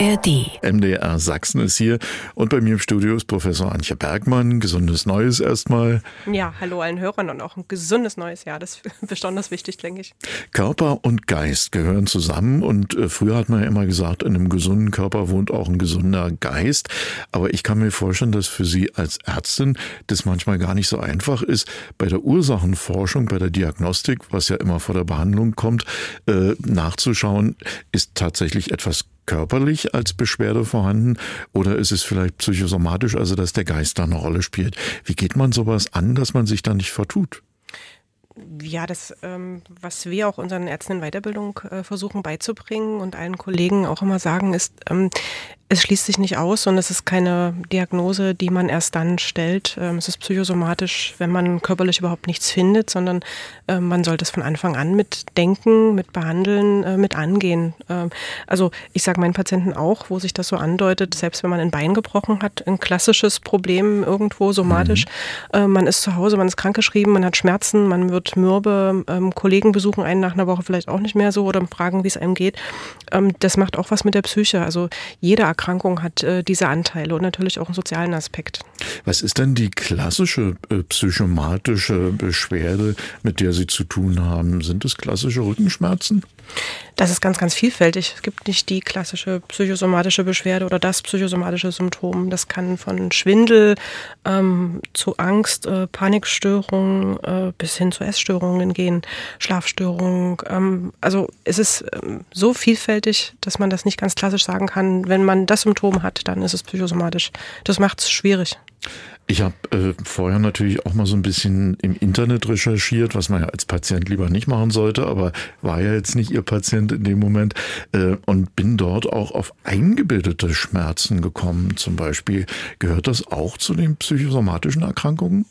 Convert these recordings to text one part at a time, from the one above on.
ARD. MDR Sachsen ist hier und bei mir im Studio ist Professor Antje Bergmann. Gesundes Neues erstmal. Ja, hallo allen Hörern und auch ein gesundes neues Jahr. Das ist besonders wichtig, denke ich. Körper und Geist gehören zusammen und äh, früher hat man ja immer gesagt, in einem gesunden Körper wohnt auch ein gesunder Geist. Aber ich kann mir vorstellen, dass für Sie als Ärztin das manchmal gar nicht so einfach ist, bei der Ursachenforschung, bei der Diagnostik, was ja immer vor der Behandlung kommt, äh, nachzuschauen, ist tatsächlich etwas körperlich als Beschwerde vorhanden oder ist es vielleicht psychosomatisch, also dass der Geist da eine Rolle spielt? Wie geht man sowas an, dass man sich da nicht vertut? Ja, das, ähm, was wir auch unseren Ärzten in Weiterbildung äh, versuchen beizubringen und allen Kollegen auch immer sagen, ist, ähm, es schließt sich nicht aus und es ist keine Diagnose, die man erst dann stellt. Ähm, es ist psychosomatisch, wenn man körperlich überhaupt nichts findet, sondern äh, man sollte es von Anfang an mitdenken, mit behandeln, äh, mit angehen. Ähm, also ich sage meinen Patienten auch, wo sich das so andeutet, selbst wenn man ein Bein gebrochen hat, ein klassisches Problem irgendwo somatisch. Mhm. Äh, man ist zu Hause, man ist krankgeschrieben, man hat Schmerzen, man wird mürbe, ähm, Kollegen besuchen einen nach einer Woche vielleicht auch nicht mehr so oder fragen, wie es einem geht. das macht auch was mit der Psyche. Also jeder Erkrankung hat äh, diese Anteile und natürlich auch einen sozialen Aspekt. Was ist denn die klassische äh, psychomatische Beschwerde, mit der Sie zu tun haben? Sind es klassische Rückenschmerzen? Das ist ganz, ganz vielfältig. Es gibt nicht die klassische psychosomatische Beschwerde oder das psychosomatische Symptom. Das kann von Schwindel ähm, zu Angst, äh, Panikstörungen äh, bis hin zu Essstörungen gehen, Schlafstörungen. Ähm, also es ist ähm, so vielfältig, dass man das nicht ganz klassisch sagen kann. Wenn man das Symptom hat, dann ist es psychosomatisch. Das macht es schwierig. Ich habe äh, vorher natürlich auch mal so ein bisschen im Internet recherchiert, was man ja als Patient lieber nicht machen sollte, aber war ja jetzt nicht Ihr Patient in dem Moment äh, und bin dort auch auf eingebildete Schmerzen gekommen. Zum Beispiel gehört das auch zu den psychosomatischen Erkrankungen?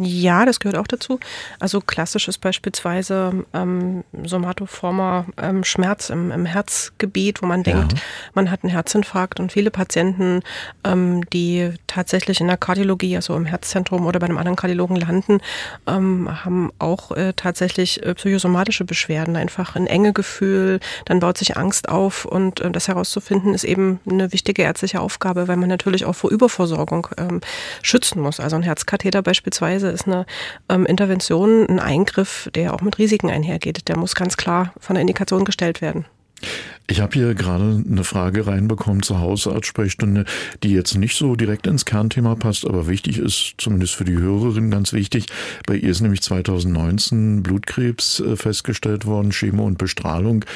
Ja, das gehört auch dazu. Also klassisch ist beispielsweise ähm, somatoformer ähm, Schmerz im, im, Herzgebiet, wo man denkt, ja. man hat einen Herzinfarkt und viele Patienten, ähm, die tatsächlich in der Kardiologie, also im Herzzentrum oder bei einem anderen Kardiologen landen, ähm, haben auch äh, tatsächlich äh, psychosomatische Beschwerden, einfach ein enge Gefühl, dann baut sich Angst auf und äh, das herauszufinden ist eben eine wichtige ärztliche Aufgabe, weil man natürlich auch vor Überversorgung ähm, schützen muss. Also ein Herzkatheter beispielsweise Weise ist eine ähm, Intervention ein Eingriff, der auch mit Risiken einhergeht. Der muss ganz klar von der Indikation gestellt werden. Ich habe hier gerade eine Frage reinbekommen zur Hausarztsprechstunde, die jetzt nicht so direkt ins Kernthema passt, aber wichtig ist, zumindest für die Hörerin ganz wichtig. Bei ihr ist nämlich 2019 Blutkrebs äh, festgestellt worden, Chemo und Bestrahlung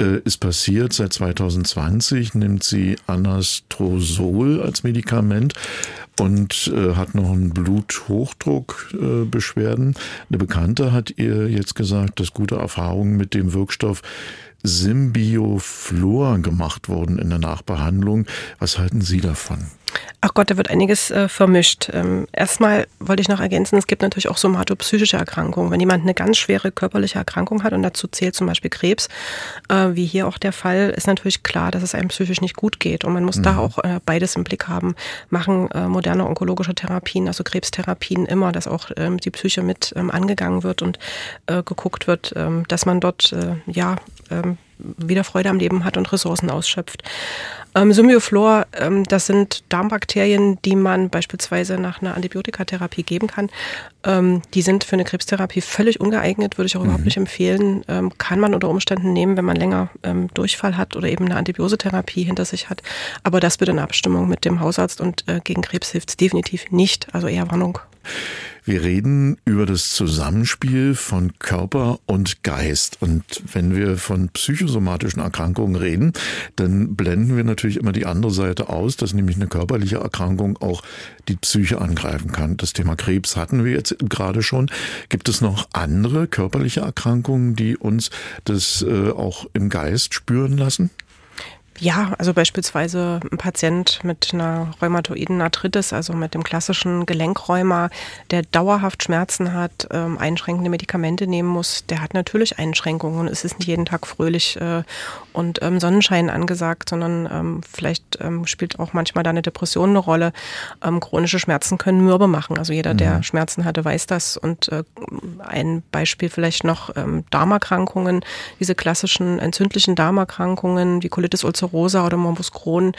äh, ist passiert. Seit 2020 nimmt sie Anastrozol als Medikament und äh, hat noch einen Bluthochdruckbeschwerden. Eine Bekannte hat ihr jetzt gesagt, dass gute Erfahrungen mit dem Wirkstoff Symbioflor gemacht wurden in der Nachbehandlung. Was halten Sie davon? Ach Gott, da wird einiges äh, vermischt. Ähm, erstmal wollte ich noch ergänzen, es gibt natürlich auch somatopsychische Erkrankungen. Wenn jemand eine ganz schwere körperliche Erkrankung hat und dazu zählt zum Beispiel Krebs, äh, wie hier auch der Fall, ist natürlich klar, dass es einem psychisch nicht gut geht. Und man muss mhm. da auch äh, beides im Blick haben. Machen äh, moderne onkologische Therapien, also Krebstherapien immer, dass auch ähm, die Psyche mit ähm, angegangen wird und äh, geguckt wird, ähm, dass man dort äh, ja ähm, wieder Freude am Leben hat und Ressourcen ausschöpft. Ähm, Symbioflor, ähm, das sind Darmbakterien, die man beispielsweise nach einer Antibiotikatherapie geben kann. Ähm, die sind für eine Krebstherapie völlig ungeeignet, würde ich auch mhm. überhaupt nicht empfehlen. Ähm, kann man unter Umständen nehmen, wenn man länger ähm, Durchfall hat oder eben eine Antibiosetherapie hinter sich hat. Aber das bitte in Abstimmung mit dem Hausarzt und äh, gegen Krebs hilft es definitiv nicht. Also eher Warnung. Wir reden über das Zusammenspiel von Körper und Geist. Und wenn wir von psychosomatischen Erkrankungen reden, dann blenden wir natürlich immer die andere Seite aus, dass nämlich eine körperliche Erkrankung auch die Psyche angreifen kann. Das Thema Krebs hatten wir jetzt gerade schon. Gibt es noch andere körperliche Erkrankungen, die uns das äh, auch im Geist spüren lassen? Ja, also beispielsweise ein Patient mit einer rheumatoiden Arthritis, also mit dem klassischen Gelenkräumer, der dauerhaft Schmerzen hat, ähm, einschränkende Medikamente nehmen muss, der hat natürlich Einschränkungen. Es ist nicht jeden Tag fröhlich äh, und ähm, Sonnenschein angesagt, sondern ähm, vielleicht ähm, spielt auch manchmal da eine Depression eine Rolle. Ähm, chronische Schmerzen können mürbe machen. Also jeder, der mhm. Schmerzen hatte, weiß das. Und äh, ein Beispiel vielleicht noch ähm, Darmerkrankungen, diese klassischen entzündlichen Darmerkrankungen wie Colitis ulcerosa Rosa oder Morbus Crohn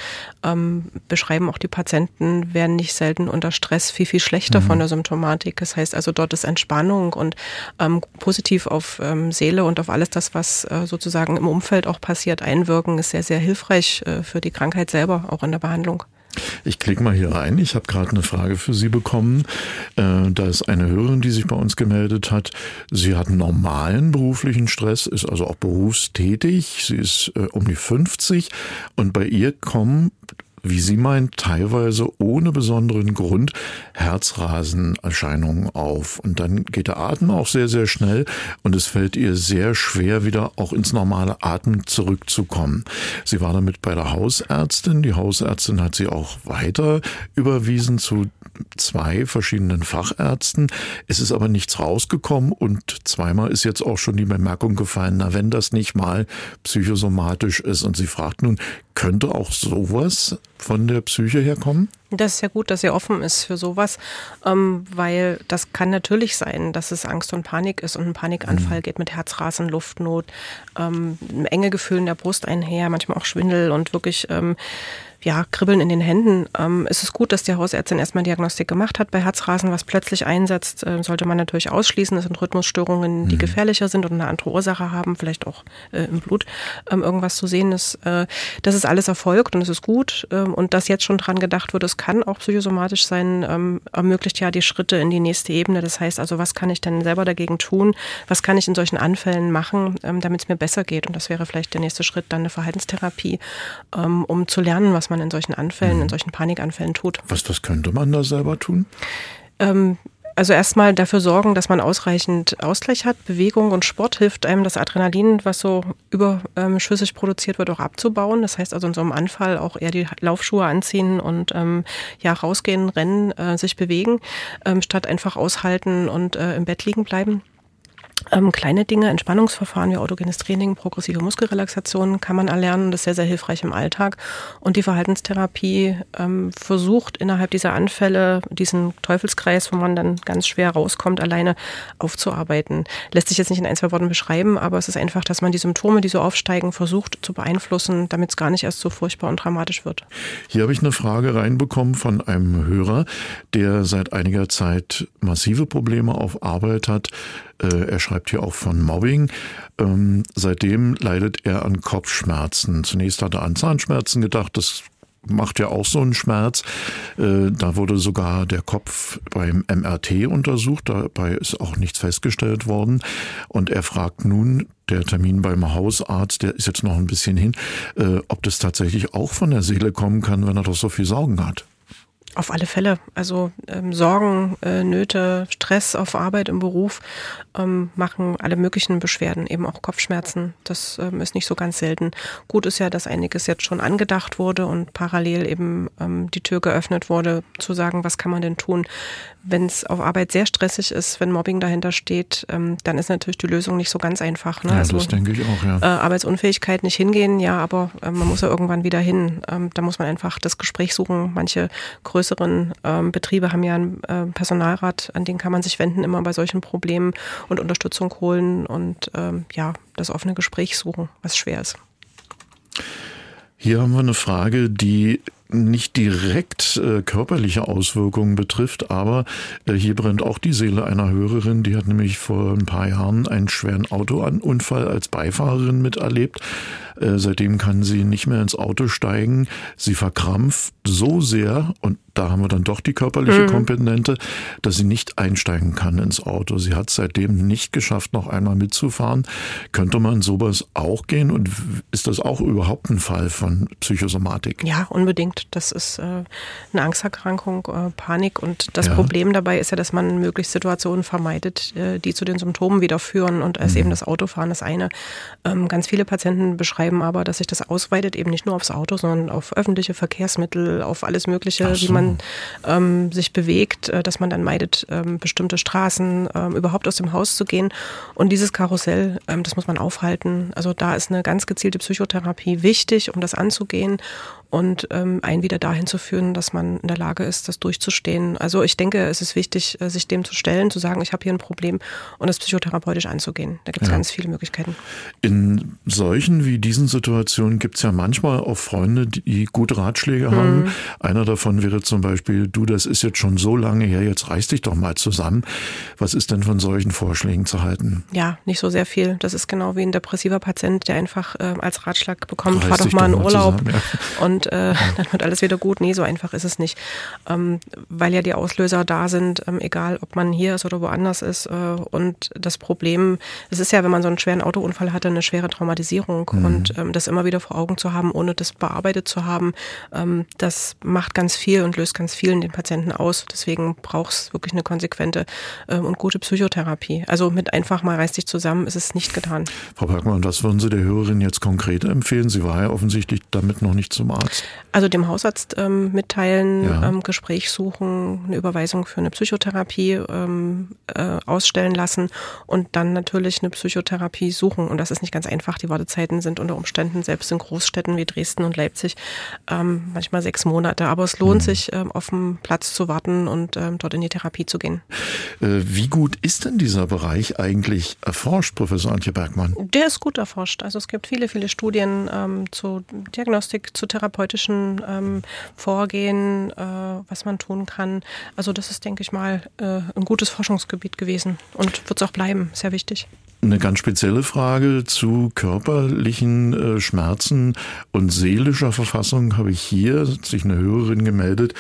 ähm, beschreiben auch die Patienten, werden nicht selten unter Stress viel, viel schlechter mhm. von der Symptomatik. Das heißt also, dort ist Entspannung und ähm, positiv auf ähm, Seele und auf alles das, was äh, sozusagen im Umfeld auch passiert, einwirken, ist sehr, sehr hilfreich äh, für die Krankheit selber, auch in der Behandlung. Ich klicke mal hier rein. Ich habe gerade eine Frage für Sie bekommen. Äh, da ist eine Hörerin, die sich bei uns gemeldet hat. Sie hat normalen beruflichen Stress, ist also auch berufstätig. Sie ist äh, um die 50 und bei ihr kommen wie sie meint, teilweise ohne besonderen Grund Herzrasenerscheinungen auf. Und dann geht der Atem auch sehr, sehr schnell und es fällt ihr sehr schwer, wieder auch ins normale Atmen zurückzukommen. Sie war damit bei der Hausärztin. Die Hausärztin hat sie auch weiter überwiesen zu zwei verschiedenen Fachärzten. Es ist aber nichts rausgekommen und zweimal ist jetzt auch schon die Bemerkung gefallen, na wenn das nicht mal psychosomatisch ist. Und sie fragt nun, könnte auch sowas von der Psyche herkommen? Das ist ja gut, dass er offen ist für sowas, ähm, weil das kann natürlich sein, dass es Angst und Panik ist und ein Panikanfall mhm. geht mit Herzrasen, Luftnot, ähm, enge Gefühl in der Brust einher, manchmal auch Schwindel und wirklich ähm, ja, Kribbeln in den Händen. Ähm, es ist gut, dass die Hausärztin erstmal Diagnostik gemacht hat. Bei Herzrasen, was plötzlich einsetzt, äh, sollte man natürlich ausschließen. Das sind Rhythmusstörungen, die mhm. gefährlicher sind und eine andere Ursache haben, vielleicht auch äh, im Blut ähm, irgendwas zu sehen ist. Äh, das ist alles erfolgt und es ist gut. Ähm, und dass jetzt schon dran gedacht wird, es kann auch psychosomatisch sein, ähm, ermöglicht ja die Schritte in die nächste Ebene. Das heißt also, was kann ich denn selber dagegen tun? Was kann ich in solchen Anfällen machen, ähm, damit es mir besser geht? Und das wäre vielleicht der nächste Schritt, dann eine Verhaltenstherapie, ähm, um zu lernen, was man in solchen Anfällen, mhm. in solchen Panikanfällen tut. Was, was könnte man da selber tun? Ähm, also erstmal dafür sorgen, dass man ausreichend Ausgleich hat. Bewegung und Sport hilft einem, das Adrenalin, was so überschüssig produziert wird, auch abzubauen. Das heißt also in so einem Anfall auch eher die Laufschuhe anziehen und ähm, ja rausgehen, rennen, äh, sich bewegen, ähm, statt einfach aushalten und äh, im Bett liegen bleiben. Ähm, kleine Dinge, Entspannungsverfahren wie autogenes Training, progressive Muskelrelaxation kann man erlernen. Das ist sehr, sehr hilfreich im Alltag. Und die Verhaltenstherapie ähm, versucht innerhalb dieser Anfälle diesen Teufelskreis, wo man dann ganz schwer rauskommt, alleine aufzuarbeiten. Lässt sich jetzt nicht in ein, zwei Worten beschreiben, aber es ist einfach, dass man die Symptome, die so aufsteigen, versucht zu beeinflussen, damit es gar nicht erst so furchtbar und dramatisch wird. Hier habe ich eine Frage reinbekommen von einem Hörer, der seit einiger Zeit massive Probleme auf Arbeit hat er schreibt hier auch von Mobbing. Ähm, seitdem leidet er an Kopfschmerzen. Zunächst hat er an Zahnschmerzen gedacht, das macht ja auch so einen Schmerz. Äh, da wurde sogar der Kopf beim MRT untersucht, dabei ist auch nichts festgestellt worden. Und er fragt nun, der Termin beim Hausarzt, der ist jetzt noch ein bisschen hin, äh, ob das tatsächlich auch von der Seele kommen kann, wenn er doch so viel Sorgen hat. Auf alle Fälle. Also ähm, Sorgen, äh, Nöte, Stress auf Arbeit, im Beruf ähm, machen alle möglichen Beschwerden, eben auch Kopfschmerzen. Das ähm, ist nicht so ganz selten. Gut ist ja, dass einiges jetzt schon angedacht wurde und parallel eben ähm, die Tür geöffnet wurde, zu sagen, was kann man denn tun, wenn es auf Arbeit sehr stressig ist, wenn Mobbing dahinter steht, ähm, dann ist natürlich die Lösung nicht so ganz einfach. Ne? Ja, also, das denke ich auch, ja. Äh, Arbeitsunfähigkeit nicht hingehen, ja, aber äh, man muss ja irgendwann wieder hin. Ähm, da muss man einfach das Gespräch suchen. Manche größeren ähm, Betriebe haben ja einen äh, Personalrat, an den kann man sich wenden, immer bei solchen Problemen und Unterstützung holen und ähm, ja, das offene Gespräch suchen, was schwer ist. Hier haben wir eine Frage, die nicht direkt äh, körperliche Auswirkungen betrifft, aber äh, hier brennt auch die Seele einer Hörerin, die hat nämlich vor ein paar Jahren einen schweren Autounfall als Beifahrerin miterlebt. Äh, seitdem kann sie nicht mehr ins Auto steigen. Sie verkrampft so sehr und da haben wir dann doch die körperliche mhm. Komponente, dass sie nicht einsteigen kann ins Auto. Sie hat seitdem nicht geschafft, noch einmal mitzufahren. Könnte man sowas auch gehen und ist das auch überhaupt ein Fall von Psychosomatik? Ja, unbedingt. Das ist äh, eine Angsterkrankung, äh, Panik und das ja. Problem dabei ist ja, dass man möglichst Situationen vermeidet, äh, die zu den Symptomen wieder führen und als mhm. eben das Autofahren das eine. Ähm, ganz viele Patienten beschreiben aber, dass sich das ausweitet eben nicht nur aufs Auto, sondern auf öffentliche Verkehrsmittel, auf alles Mögliche, so. wie man ähm, sich bewegt, äh, dass man dann meidet, ähm, bestimmte Straßen ähm, überhaupt aus dem Haus zu gehen. Und dieses Karussell, ähm, das muss man aufhalten. Also da ist eine ganz gezielte Psychotherapie wichtig, um das anzugehen. Und ähm, einen wieder dahin zu führen, dass man in der Lage ist, das durchzustehen. Also ich denke, es ist wichtig, äh, sich dem zu stellen, zu sagen, ich habe hier ein Problem und das psychotherapeutisch anzugehen. Da gibt es ja. ganz viele Möglichkeiten. In solchen wie diesen Situationen gibt es ja manchmal auch Freunde, die gute Ratschläge mhm. haben. Einer davon wäre zum Beispiel, du, das ist jetzt schon so lange her, jetzt reiß dich doch mal zusammen. Was ist denn von solchen Vorschlägen zu halten? Ja, nicht so sehr viel. Das ist genau wie ein depressiver Patient, der einfach äh, als Ratschlag bekommt, fahr doch mal in Urlaub zusammen, ja. und äh, dann wird alles wieder gut. Nee, so einfach ist es nicht. Ähm, weil ja die Auslöser da sind, ähm, egal ob man hier ist oder woanders ist. Äh, und das Problem, es ist ja, wenn man so einen schweren Autounfall hatte, eine schwere Traumatisierung. Mhm. Und ähm, das immer wieder vor Augen zu haben, ohne das bearbeitet zu haben, ähm, das macht ganz viel und löst ganz viel in den Patienten aus. Deswegen braucht es wirklich eine konsequente ähm, und gute Psychotherapie. Also mit einfach mal reiß dich zusammen ist es nicht getan. Frau Bergmann, was würden Sie der Hörerin jetzt konkret empfehlen? Sie war ja offensichtlich damit noch nicht zum Arzt. Also dem Hausarzt ähm, mitteilen, ja. ähm, Gespräch suchen, eine Überweisung für eine Psychotherapie ähm, äh, ausstellen lassen und dann natürlich eine Psychotherapie suchen. Und das ist nicht ganz einfach. Die Wartezeiten sind unter Umständen selbst in Großstädten wie Dresden und Leipzig ähm, manchmal sechs Monate. Aber es lohnt mhm. sich, ähm, auf dem Platz zu warten und ähm, dort in die Therapie zu gehen. Äh, wie gut ist denn dieser Bereich eigentlich erforscht, Professor Antje Bergmann? Der ist gut erforscht. Also es gibt viele, viele Studien ähm, zu Diagnostik, zu therapeutischen ähm, Vorgehen, äh, was man tun kann. Also das ist, denke ich mal, äh, ein gutes Forschungsgebiet gewesen und wird es auch bleiben. Sehr wichtig. Eine ganz spezielle Frage zu körperlichen äh, Schmerzen und seelischer Verfassung habe ich hier, hat sich eine Hörerin gemeldet,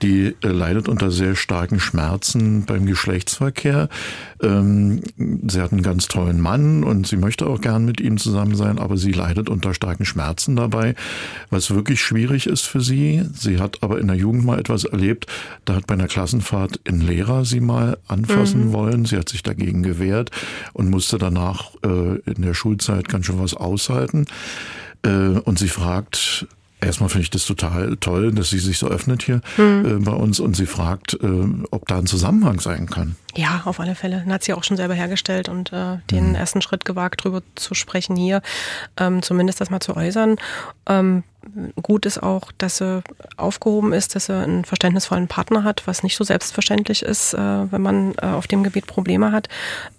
die äh, leidet unter sehr starken Schmerzen beim Geschlechtsverkehr. Ähm, sie hat einen ganz tollen Mann und sie möchte auch gern mit ihm zusammen sein, aber sie leidet unter starken Schmerzen dabei, was wirklich schwierig ist für sie. Sie hat aber in der Jugend mal etwas erlebt, da hat bei einer Klassenfahrt ein Lehrer sie mal anfassen mhm. wollen. Sie hat sich dagegen gewehrt und musste danach äh, in der Schulzeit ganz schön was aushalten. Äh, und sie fragt, Erstmal finde ich das total toll, dass sie sich so öffnet hier mhm. äh, bei uns und sie fragt, äh, ob da ein Zusammenhang sein kann. Ja, auf alle Fälle. Dann hat sie auch schon selber hergestellt und äh, den mhm. ersten Schritt gewagt, drüber zu sprechen hier, ähm, zumindest das mal zu äußern. Ähm, gut ist auch, dass sie aufgehoben ist, dass sie einen verständnisvollen Partner hat, was nicht so selbstverständlich ist, äh, wenn man äh, auf dem Gebiet Probleme hat,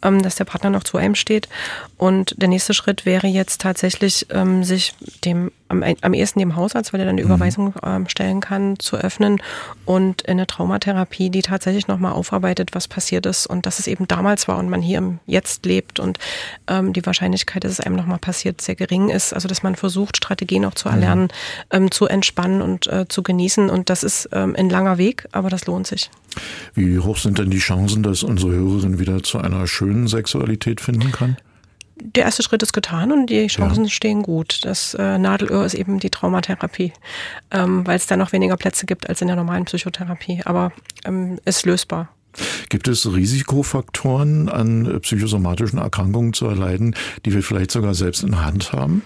ähm, dass der Partner noch zu einem steht. Und der nächste Schritt wäre jetzt tatsächlich, ähm, sich dem am, am ehesten dem Hausarzt, weil er dann eine mhm. Überweisung ähm, stellen kann, zu öffnen und in eine Traumatherapie, die tatsächlich nochmal aufarbeitet, was passiert ist und dass es eben damals war und man hier im Jetzt lebt und die Wahrscheinlichkeit, dass es einem nochmal passiert, sehr gering ist. Also dass man versucht, Strategien auch zu erlernen, mhm ähm, zu entspannen und äh, zu genießen. Und das ist ähm, ein langer Weg, aber das lohnt sich. Wie hoch sind denn die Chancen, dass unsere Hörerin wieder zu einer schönen Sexualität finden kann? der erste Schritt ist getan und die Chancen ja. stehen gut. Das äh, Nadelöhr ist eben die Traumatherapie, ähm, weil es da noch weniger Plätze gibt als in der normalen Psychotherapie. Aber ähm, ist lösbar. Gibt es Risikofaktoren an psychosomatischen Erkrankungen zu erleiden, die wir vielleicht sogar selbst in der Hand haben?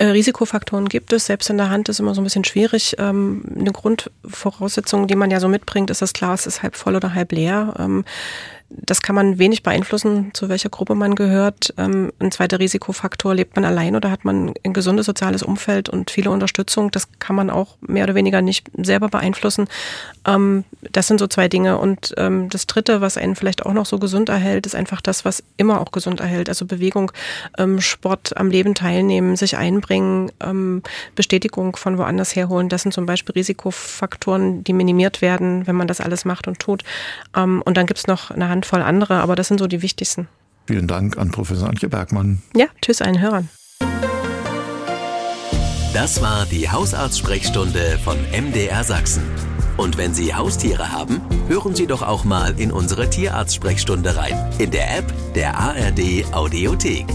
Äh, Risikofaktoren gibt es. Selbst in der Hand ist immer so ein bisschen schwierig. Ähm, eine Grundvoraussetzung, die man ja so mitbringt, ist das Glas ist halb voll oder halb leer. Ähm, das kann man wenig beeinflussen, zu welcher Gruppe man gehört. Ähm, ein zweiter Risikofaktor, lebt man allein oder hat man ein gesundes soziales Umfeld und viele Unterstützung? Das kann man auch mehr oder weniger nicht selber beeinflussen. Ähm, das sind so zwei Dinge. Und ähm, das dritte, was einen vielleicht auch noch so gesund erhält, ist einfach das, was immer auch gesund erhält. Also Bewegung, Sport, am Leben teilnehmen, sich einbringen, Bestätigung von woanders herholen. Das sind zum Beispiel Risikofaktoren, die minimiert werden, wenn man das alles macht und tut. und dann gibt es noch eine Hand Handvoll andere, aber das sind so die wichtigsten. Vielen Dank an Professor Antje Bergmann. Ja, tschüss allen Hörern. Das war die Hausarzt-Sprechstunde von MDR Sachsen. Und wenn Sie Haustiere haben, hören Sie doch auch mal in unsere Tierarzt-Sprechstunde rein. In der App der ARD Audiothek.